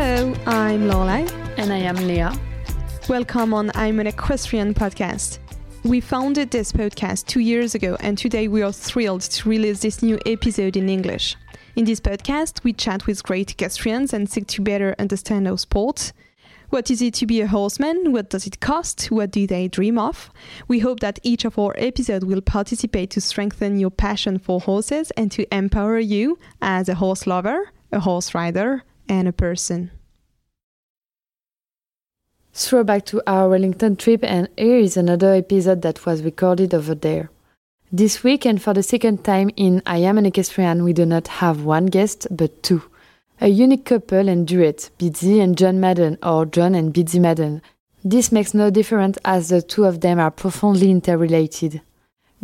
Hello, I'm Lorelai. And I am Leah. Welcome on I'm an Equestrian podcast. We founded this podcast two years ago, and today we are thrilled to release this new episode in English. In this podcast, we chat with great equestrians and seek to better understand our sport. What is it to be a horseman? What does it cost? What do they dream of? We hope that each of our episodes will participate to strengthen your passion for horses and to empower you as a horse lover, a horse rider, and a person. Throwback to our Wellington trip, and here is another episode that was recorded over there. This week, and for the second time in I Am an Equestrian, we do not have one guest, but two. A unique couple and duet, Beezie and John Madden, or John and Beezie Madden. This makes no difference as the two of them are profoundly interrelated.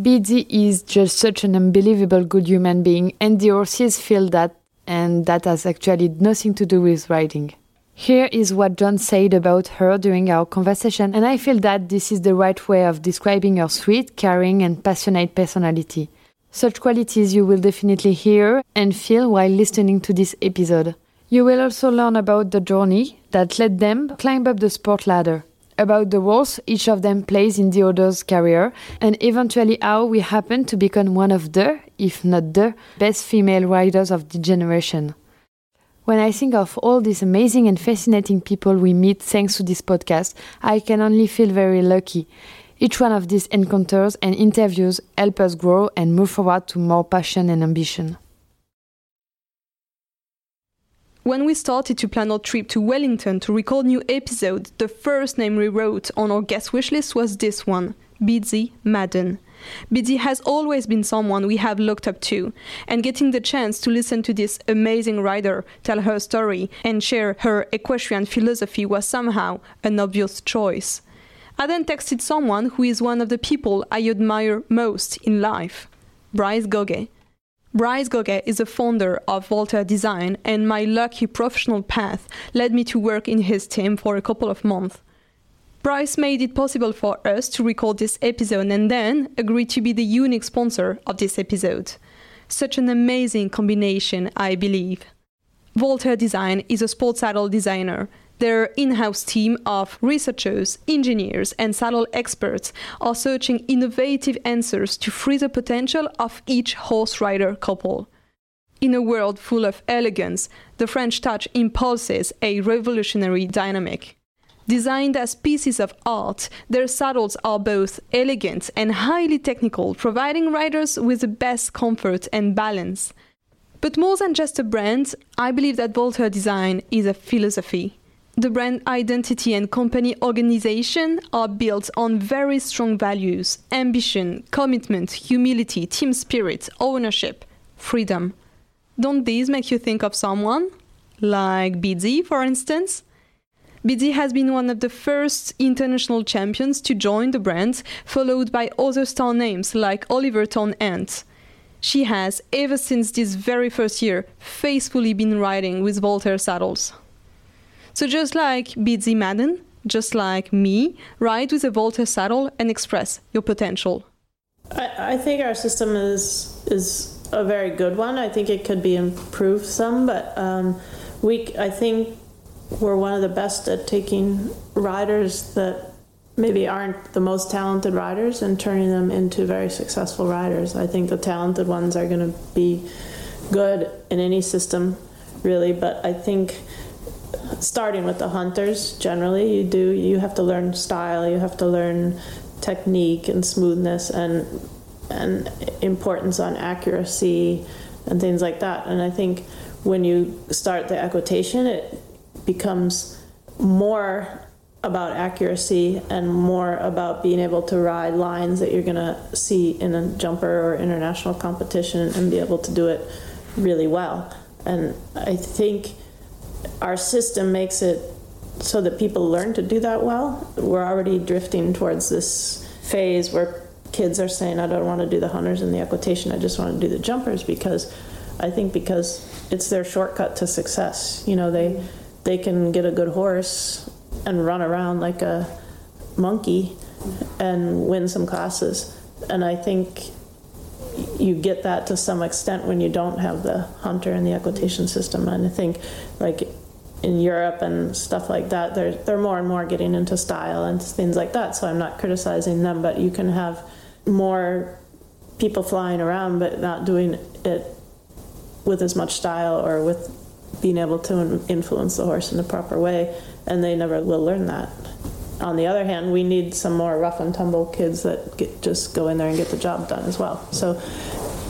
Beezie is just such an unbelievable good human being, and the horses feel that and that has actually nothing to do with riding. Here is what John said about her during our conversation, and I feel that this is the right way of describing her sweet, caring, and passionate personality. Such qualities you will definitely hear and feel while listening to this episode. You will also learn about the journey that led them climb up the sport ladder about the roles each of them plays in the other's career, and eventually how we happen to become one of the, if not the, best female riders of the generation. When I think of all these amazing and fascinating people we meet thanks to this podcast, I can only feel very lucky. Each one of these encounters and interviews help us grow and move forward to more passion and ambition. When we started to plan our trip to Wellington to record new episodes, the first name we wrote on our guest wish list was this one, Beezie Madden. Beezie has always been someone we have looked up to, and getting the chance to listen to this amazing rider tell her story and share her equestrian philosophy was somehow an obvious choice. I then texted someone who is one of the people I admire most in life, Brice Goguel. Brice Goguel is the founder of Voltaire Design, and my lucky professional path led me to work in his team for a couple of months. Brice made it possible for us to record this episode and then agreed to be the unique sponsor of this episode. Such an amazing combination, I believe. Voltaire Design is a sports saddle designer their in house team of researchers, engineers, and saddle experts are searching innovative answers to free the potential of each horse rider couple. In a world full of elegance, the French touch impulses a revolutionary dynamic. Designed as pieces of art, their saddles are both elegant and highly technical, providing riders with the best comfort and balance. But more than just a brand, I believe that Voltaire Design is a philosophy. The brand identity and company organization are built on very strong values ambition, commitment, humility, team spirit, ownership, freedom. Don't these make you think of someone? Like Beezie, for instance? Beezie has been one of the first international champions to join the brand, followed by other star names like Oliver Townend. She has, ever since this very first year, faithfully been riding with Voltaire saddles. So just like Beezie Madden, just like me, ride with a Voltaire saddle and express your potential. I, I think our system is is a very good one. I think it could be improved some, but um, we I think we're one of the best at taking riders that maybe aren't the most talented riders and turning them into very successful riders. I think the talented ones are going to be good in any system, really, but I think starting with the hunters generally you do you have to learn style you have to learn technique and smoothness and and importance on accuracy and things like that and i think when you start the equitation it becomes more about accuracy and more about being able to ride lines that you're going to see in a jumper or international competition and be able to do it really well and i think our system makes it so that people learn to do that well. We're already drifting towards this phase where kids are saying, I don't want to do the hunters and the equitation, I just want to do the jumpers because I think because it's their shortcut to success. You know, they they can get a good horse and run around like a monkey and win some classes. And I think you get that to some extent when you don't have the hunter and the equitation system. And I think like in Europe and stuff like that, they're they're more and more getting into style and things like that. So I'm not criticizing them, but you can have more people flying around, but not doing it with as much style or with being able to influence the horse in the proper way, and they never will learn that. On the other hand, we need some more rough and tumble kids that get, just go in there and get the job done as well. So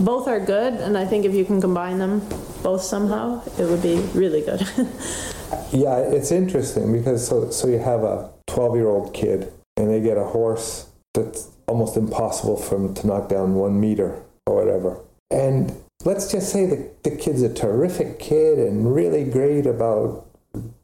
both are good, and I think if you can combine them both somehow, it would be really good. yeah, it's interesting because so, so you have a 12 year old kid and they get a horse that's almost impossible for them to knock down one meter or whatever. And let's just say the, the kid's a terrific kid and really great about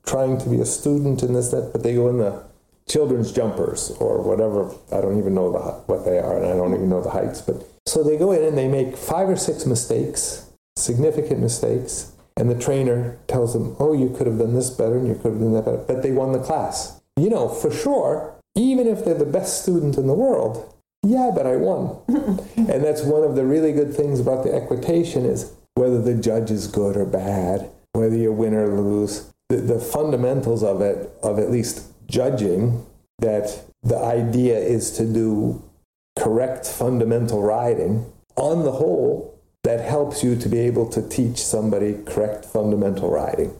trying to be a student and this, that, but they go in the children's jumpers or whatever. I don't even know the, what they are and I don't even know the heights, but so they go in and they make five or six mistakes, significant mistakes, and the trainer tells them, oh, you could have done this better and you could have done that better, but they won the class. You know, for sure, even if they're the best student in the world, yeah, but I won. and that's one of the really good things about the equitation is whether the judge is good or bad, whether you win or lose, the, the fundamentals of it, of at least judging, that the idea is to do correct fundamental riding, on the whole, that helps you to be able to teach somebody correct fundamental riding.